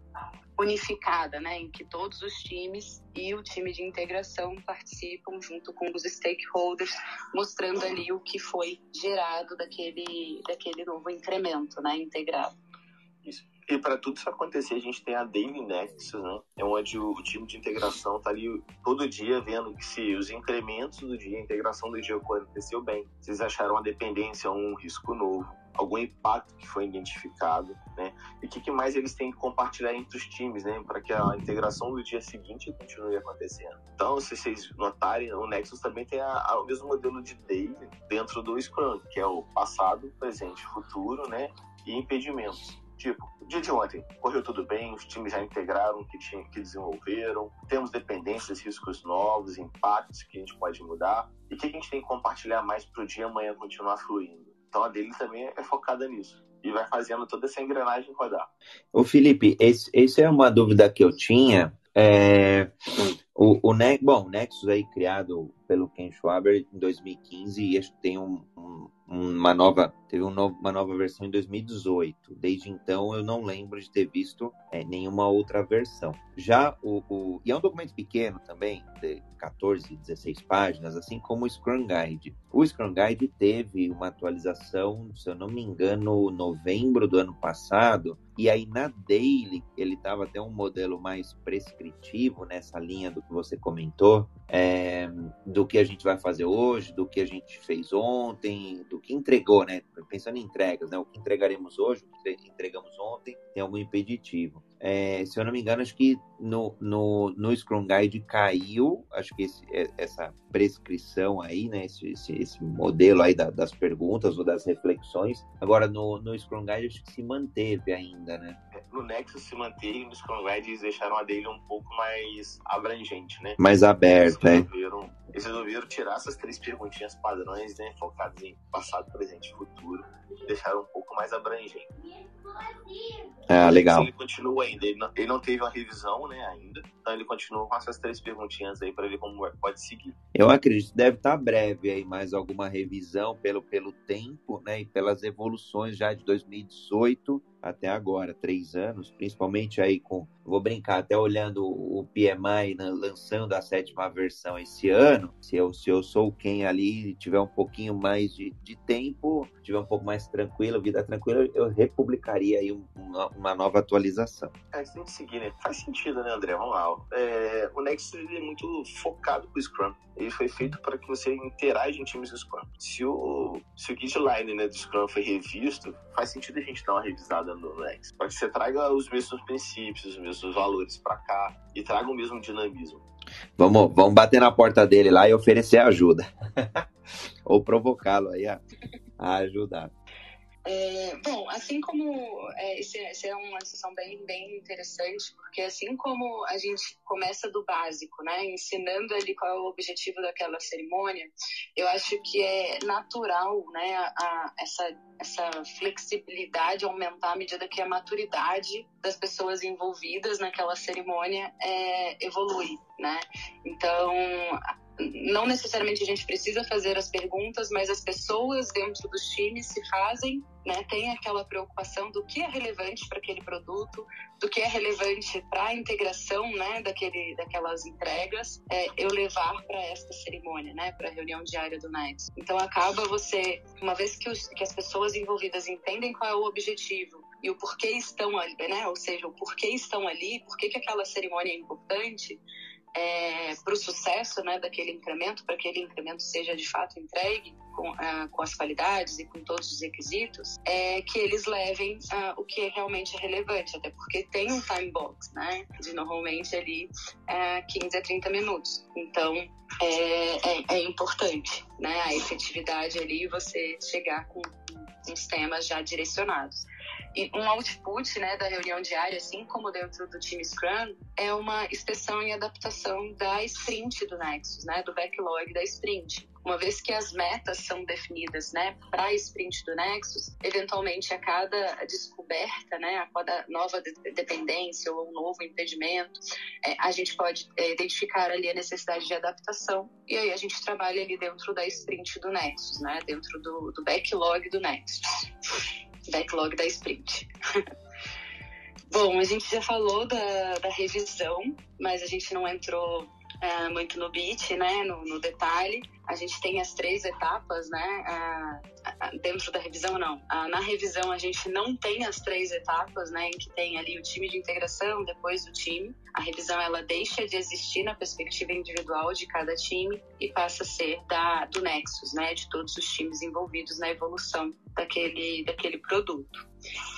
unificada, né, em que todos os times e o time de integração participam junto com os stakeholders, mostrando ali o que foi gerado daquele, daquele novo incremento, né, integrado. Isso. E para tudo isso acontecer, a gente tem a Daily Nexus, né? É onde o, time de integração está ali todo dia vendo que se os incrementos do dia, a integração do dia aconteceu bem, se eles acharam uma dependência um risco novo, algum impacto que foi identificado, né? E o que, que, mais eles têm que compartilhar entre os times, né? Para que a integração do dia seguinte continue acontecendo. Então, se vocês notarem, o Nexus também tem a, a, o mesmo modelo de daily dentro do Scrum, que é o passado, presente, futuro, né? E impedimentos. Tipo, o dia de ontem, correu tudo bem, os times já integraram o que, tinha, que desenvolveram, temos dependências, riscos novos, impactos que a gente pode mudar, e o que a gente tem que compartilhar mais para o dia amanhã continuar fluindo. Então a dele também é focada nisso. E vai fazendo toda essa engrenagem rodar. Ô Felipe, esse, esse é uma dúvida que eu tinha. É, o, o, bom, o Nexus aí criado pelo Ken Schwaber em 2015 e tem um, um, uma nova teve um uma nova versão em 2018. Desde então eu não lembro de ter visto é, nenhuma outra versão. Já o, o, e é um documento pequeno também, de 14, 16 páginas, assim como o Scrum Guide. O Scrum Guide teve uma atualização, se eu não me engano, novembro do ano passado. E aí na Daily ele estava até um modelo mais prescritivo nessa linha do que você comentou, é, do que a gente vai fazer hoje, do que a gente fez ontem, do que entregou, né? Pensando em entregas, né? O que entregaremos hoje, o que entregamos ontem, tem algum impeditivo. É, se eu não me engano, acho que no, no, no Scrum Guide caiu, acho que esse, é, essa prescrição aí, né? Esse, esse, esse modelo aí da, das perguntas ou das reflexões. Agora, no, no Scrum Guide, acho que se manteve ainda, né? É, no Nexus se manteve, no Scrum Guide eles deixaram a dele um pouco mais abrangente, né? Mais aberto, é. Eles resolveram tirar essas três perguntinhas padrões, né? Focadas em passado, presente e futuro. Deixaram um pouco mais abrangente. Ah, legal. Ele continua ainda, ele não, ele não, teve uma revisão, né, ainda. Então ele continua com essas três perguntinhas aí para ver como é, pode seguir. Eu acredito que deve estar breve aí mais alguma revisão pelo, pelo tempo, né, e pelas evoluções já de 2018 até agora, três anos, principalmente aí com, vou brincar, até olhando o PMI né, lançando a sétima versão esse ano, se eu, se eu sou quem ali tiver um pouquinho mais de, de tempo, tiver um pouco mais tranquilo, vida tranquila, eu republicaria aí uma, uma nova atualização. É, tem que seguir, né? Faz sentido, né, André? Vamos lá. É, o Nexus é muito focado com o Scrum. Ele foi feito para que você interaja em times do Scrum. Se o, se o guideline né, do Scrum foi revisto, faz sentido a gente dar uma revisada no Nexus. Para que você traga os mesmos princípios, os mesmos valores para cá e traga o mesmo dinamismo. Vamos, vamos bater na porta dele lá e oferecer ajuda. Ou provocá-lo aí a, a ajudar. É, bom, assim como é, esse, é uma discussão bem, bem interessante, porque assim como a gente começa do básico, né, ensinando ali qual é o objetivo daquela cerimônia, eu acho que é natural, né, a, a, essa, essa flexibilidade aumentar à medida que a maturidade das pessoas envolvidas naquela cerimônia é, evolui, né. Então não necessariamente a gente precisa fazer as perguntas, mas as pessoas dentro dos times se fazem, né, tem aquela preocupação do que é relevante para aquele produto, do que é relevante para a integração, né, daquele, daquelas entregas, é, eu levar para esta cerimônia, né, para a reunião diária do Next. Então acaba você, uma vez que, os, que as pessoas envolvidas entendem qual é o objetivo e o porquê estão ali, né, ou seja, o porquê estão ali, por que aquela cerimônia é importante, é, para o sucesso né, daquele incremento, para que aquele incremento seja de fato entregue com, uh, com as qualidades e com todos os requisitos, é que eles levem uh, o que é realmente relevante, até porque tem um time box, né, de normalmente ali uh, 15 a 30 minutos. Então, é, é, é importante, né, a efetividade ali, você chegar com uns temas já direcionados. Um output né, da reunião diária, assim como dentro do time Scrum, é uma inspeção e adaptação da sprint do Nexus, né, do backlog da sprint. Uma vez que as metas são definidas né, para a sprint do Nexus, eventualmente a cada descoberta, né, a cada nova dependência ou um novo impedimento, é, a gente pode é, identificar ali a necessidade de adaptação e aí a gente trabalha ali dentro da sprint do Nexus, né, dentro do, do backlog do Nexus backlog da sprint. Bom, a gente já falou da, da revisão, mas a gente não entrou é, muito no beat, né, no, no, detalhe. A gente tem as três etapas, né, dentro da revisão não. na revisão a gente não tem as três etapas, né, em que tem ali o time de integração, depois o time. A revisão ela deixa de existir na perspectiva individual de cada time e passa a ser da do Nexus, né, de todos os times envolvidos na evolução daquele daquele produto.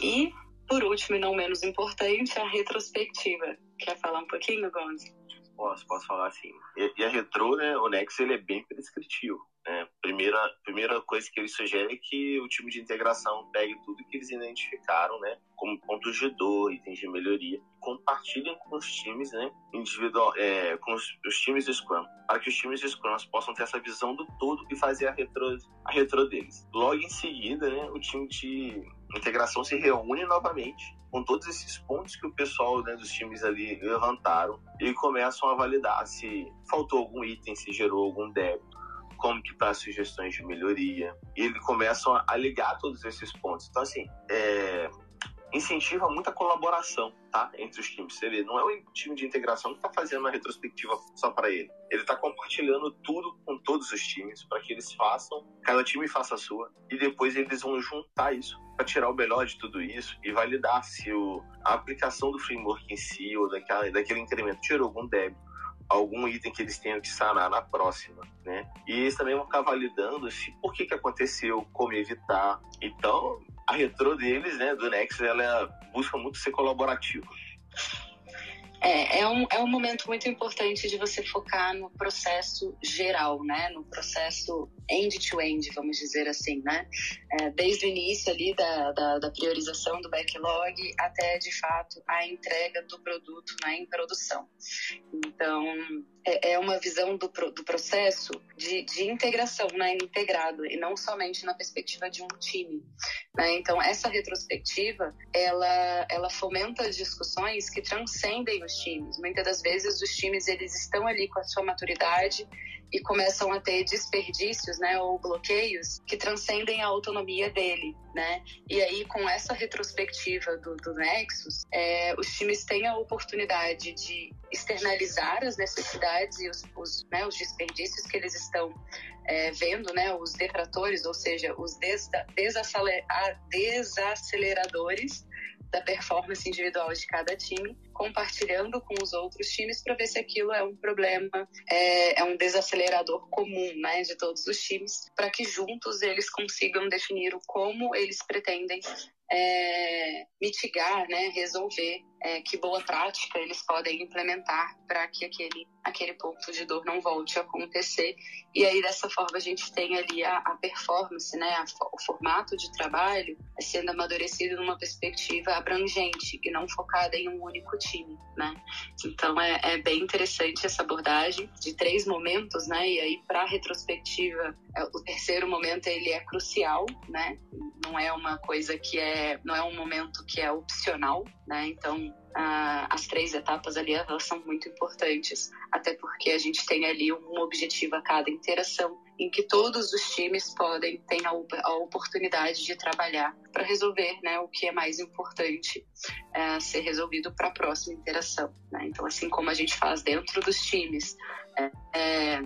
E por último e não menos importante, a retrospectiva. Quer falar um pouquinho, Gonzi? Posso, posso falar assim. E, e, a Retro, né, o Nex, ele é bem prescritivo. Né? Primeira, primeira coisa que ele sugere é que o time de integração pegue tudo que eles identificaram, né, como pontos de dor, itens de melhoria, compartilhem com os times, né, individual, é, com os, os, times de Scrum, para que os times de Scrum possam ter essa visão do todo e fazer a retro, a retro deles. Logo em seguida, né, o time de integração se reúne novamente com todos esses pontos que o pessoal né, dos times ali levantaram e começam a validar se faltou algum item, se gerou algum débito, como que tá as sugestões de melhoria. E eles começam a, ligar todos esses pontos. Então, assim, é, incentiva muita colaboração tá, entre os times. Vê, não é o time de integração que está fazendo uma retrospectiva só para ele. Ele está compartilhando tudo com todos os times para que eles façam, cada time faça a sua, e depois eles vão juntar isso para tirar o melhor de tudo isso e validar se o, a aplicação do framework em si ou daquela, daquele incremento tirou algum débito algum item que eles tenham que sanar na próxima, né? E eles também vão ficar validando se por que que aconteceu, como evitar. Então, a retro deles, né, do Nexus, ela busca muito ser colaborativa. É, é um, é um momento muito importante de você focar no processo geral, né? No processo end-to-end, -end, vamos dizer assim, né? É, desde o início ali da, da, da, priorização do backlog até, de fato, a entrega do produto né, em produção. Então, é, é uma visão do, do processo de, de integração, né? Integrado, e não somente na perspectiva de um time. Né? Então, essa retrospectiva, ela, ela fomenta discussões que transcendem os times. Muitas das vezes os times eles estão ali com a sua maturidade e começam a ter desperdícios, né, ou bloqueios que transcendem a autonomia dele, né? E aí com essa retrospectiva do, do Nexus, é, os times têm a oportunidade de externalizar as necessidades e os, os, né, os desperdícios que eles estão é, vendo, né, os detratores, ou seja, os des, desaceleradores da performance individual de cada time, compartilhando com os outros times para ver se aquilo é um problema, é, é um desacelerador comum né, de todos os times, para que juntos eles consigam definir o como eles pretendem é, mitigar, né, resolver é, que boa prática eles podem implementar para que aquele, aquele ponto de dor não volte a acontecer. E aí, dessa forma, a gente tem ali a, a performance, né, a, o formato de trabalho sendo amadurecido numa perspectiva abrangente e não focada em um único time, né? Então, é, é bem interessante essa abordagem de três momentos, né? E aí, para a retrospectiva, é, o terceiro momento, ele é crucial, né? Não é uma coisa que é, não é um momento que é opcional, né? Então, Então, as três etapas ali elas são muito importantes, até porque a gente tem ali um objetivo a cada interação, em que todos os times podem ter a, a oportunidade de trabalhar para resolver né, o que é mais importante é, ser resolvido para a próxima interação. Né? Então, assim como a gente faz dentro dos times, é,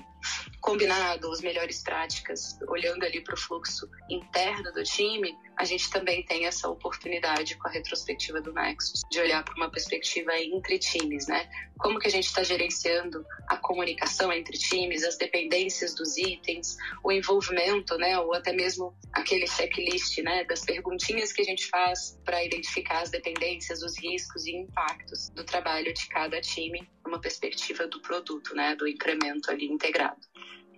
combinado as melhores práticas, olhando ali para o fluxo interno do time, a gente também tem essa oportunidade com a retrospectiva do Nexus de olhar para uma perspectiva entre times, né? Como que a gente está gerenciando a comunicação entre times, as dependências dos itens, o envolvimento, né? Ou até mesmo aquele checklist, né? Das perguntinhas que a gente faz para identificar as dependências, os riscos e impactos do trabalho de cada time, uma perspectiva do produto, né? Do incremento ali integrado.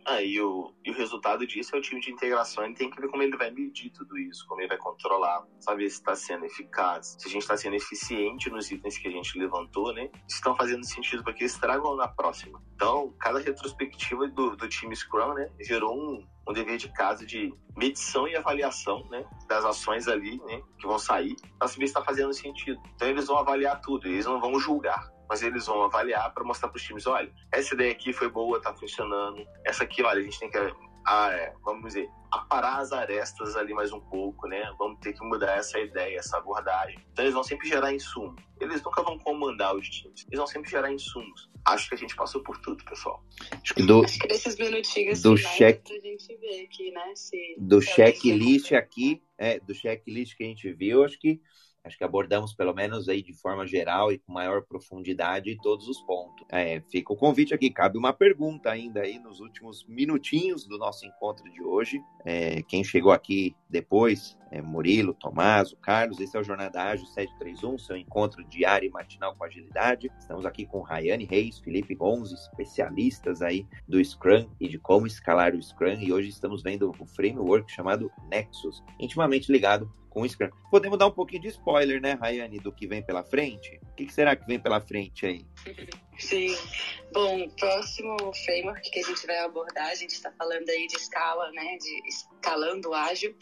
Ah, e o, e o resultado disso é o time de integração. Ele tem que ver como ele vai medir tudo isso, como ele vai controlar, saber se está sendo eficaz, se a gente está sendo eficiente nos itens que a gente levantou, né? Se estão fazendo sentido para que eles tragam na próxima. Então, cada retrospectiva do, do time Scrum, né, gerou um, um dever de casa de medição e avaliação né, das ações ali né, que vão sair para saber se está fazendo sentido. Então eles vão avaliar tudo, eles não vão julgar mas eles vão avaliar para mostrar para os times, olha, essa ideia aqui foi boa, está funcionando, essa aqui, olha, a gente tem que, ah, é, vamos dizer, aparar as arestas ali mais um pouco, né? Vamos ter que mudar essa ideia, essa abordagem. Então eles vão sempre gerar insumo. Eles nunca vão comandar os times, eles vão sempre gerar insumos. Acho que a gente passou por tudo, pessoal. Acho que, do, Acho que desses minutinhos do check, a gente ver aqui, né? Se, do checklist aqui, é, do checklist que a gente viu, acho que Acho que abordamos, pelo menos aí de forma geral e com maior profundidade, todos os pontos. É, fica o convite aqui. Cabe uma pergunta ainda aí nos últimos minutinhos do nosso encontro de hoje. É, quem chegou aqui depois, é Murilo, Tomás, o Carlos, esse é o Jornada Ágil 731, seu encontro diário e matinal com agilidade. Estamos aqui com Rayane Reis, Felipe Gonzi, especialistas aí do Scrum e de como escalar o Scrum. E hoje estamos vendo o framework chamado Nexus, intimamente ligado com o Scrum. Podemos dar um pouquinho de spoiler, né, Rayane, do que vem pela frente? O que será que vem pela frente aí? Sim. Bom, o próximo framework que a gente vai abordar, a gente está falando aí de escala, né, de escalando ágil.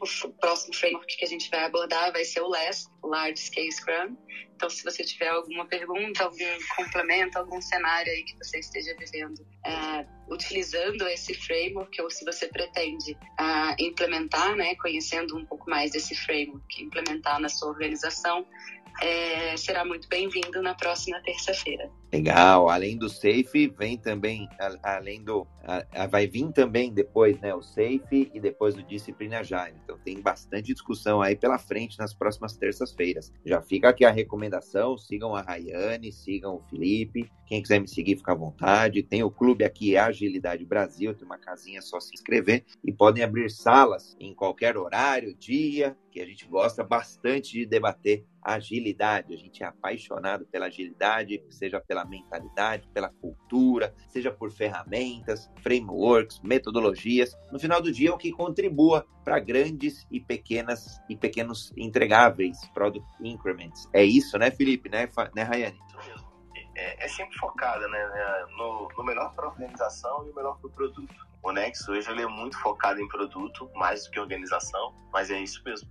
O próximo framework que a gente vai abordar vai ser o LESS, o Large Scale Scrum. Então, se você tiver alguma pergunta, algum complemento, algum cenário aí que você esteja vivendo, é, utilizando esse framework, ou se você pretende uh, implementar, né, conhecendo um pouco mais desse framework, implementar na sua organização, é, será muito bem-vindo na próxima terça-feira. Legal. Além do Safe, vem também, além do. vai vir também depois, né? O Safe e depois do Disciplina Agile. Então tem bastante discussão aí pela frente nas próximas terças-feiras. Já fica aqui a recomendação: sigam a Rayane, sigam o Felipe. Quem quiser me seguir, fica à vontade. Tem o clube aqui, Agilidade Brasil, tem uma casinha só se inscrever. E podem abrir salas em qualquer horário, dia, que a gente gosta bastante de debater agilidade. A gente é apaixonado pela agilidade, seja pela mentalidade, pela cultura, seja por ferramentas, frameworks, metodologias. No final do dia, é o que contribua para grandes e pequenas e pequenos entregáveis, product increments. É isso, né, Felipe? Né, né Rayane? é, é sempre focada né, né, no, no melhor para a organização e o melhor para o produto. O Nex hoje ele é muito focado em produto, mais do que organização, mas é isso mesmo.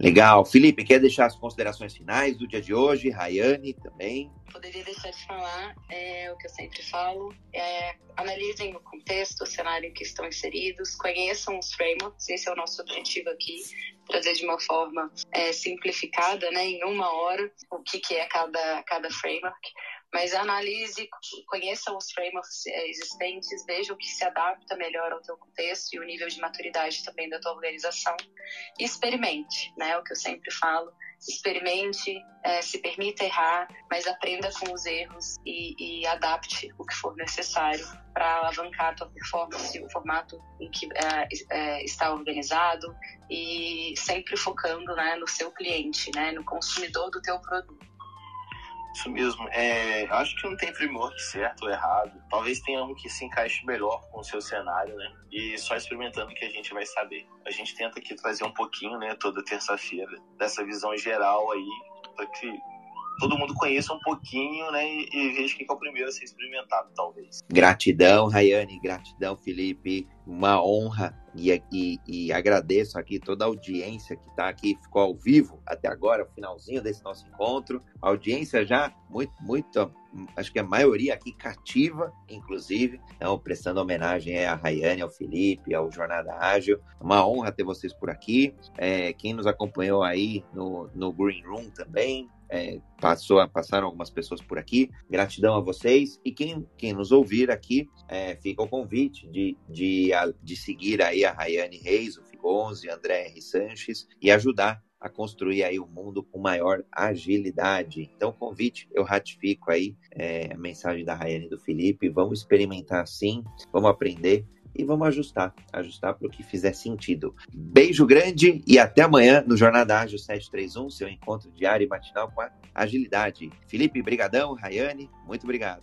Legal. Felipe, quer deixar as considerações finais do dia de hoje? Rayane também. Poderia deixar de falar é, o que eu sempre falo. É, analisem o contexto, o cenário em que estão inseridos, conheçam os frameworks, esse é o nosso objetivo aqui, trazer de uma forma é, simplificada, né, em uma hora, o que, que é cada, cada framework mas analise, conheça os frameworks é, existentes, veja o que se adapta melhor ao teu contexto e o nível de maturidade também da tua organização e experimente, né? O que eu sempre falo, experimente, é, se permita errar, mas aprenda com os erros e, e adapte o que for necessário para alavancar a tua performance, o formato em que é, é, está organizado e sempre focando né, no seu cliente, né, no consumidor do teu produto. Isso mesmo. É, acho que não tem framework certo ou errado. Talvez tenha um que se encaixe melhor com o seu cenário, né? E só experimentando que a gente vai saber. A gente tenta aqui trazer um pouquinho, né, toda terça-feira, dessa visão geral aí, para que todo mundo conheça um pouquinho, né, e, e veja que é o primeiro a ser experimentado, talvez. Gratidão, Rayane, gratidão, Felipe. uma honra e, e, e, agradeço aqui toda a audiência que está aqui, ficou ao vivo até agora, o finalzinho desse nosso encontro. A audiência já muito, muito, acho que a maioria aqui cativa, inclusive. Então, prestando homenagem à Rayane, ao Felipe, ao Jornada Ágil. Uma honra ter vocês por aqui. É, quem nos acompanhou aí no, no Green Room também, é, passou, passaram algumas pessoas por aqui. Gratidão a vocês. E quem, quem nos ouvir aqui, é, fica o convite de, de, de seguir aí a Rayane Reis, o Figonze, André R. Sanches e ajudar a construir aí o um mundo com maior agilidade. Então, convite, eu ratifico aí é, a mensagem da Rayane e do Felipe. Vamos experimentar sim, vamos aprender e vamos ajustar, ajustar para o que fizer sentido. Beijo grande e até amanhã no Jornada Ágil 731, seu encontro diário e matinal com a agilidade. Felipe, brigadão, Rayane, muito obrigado.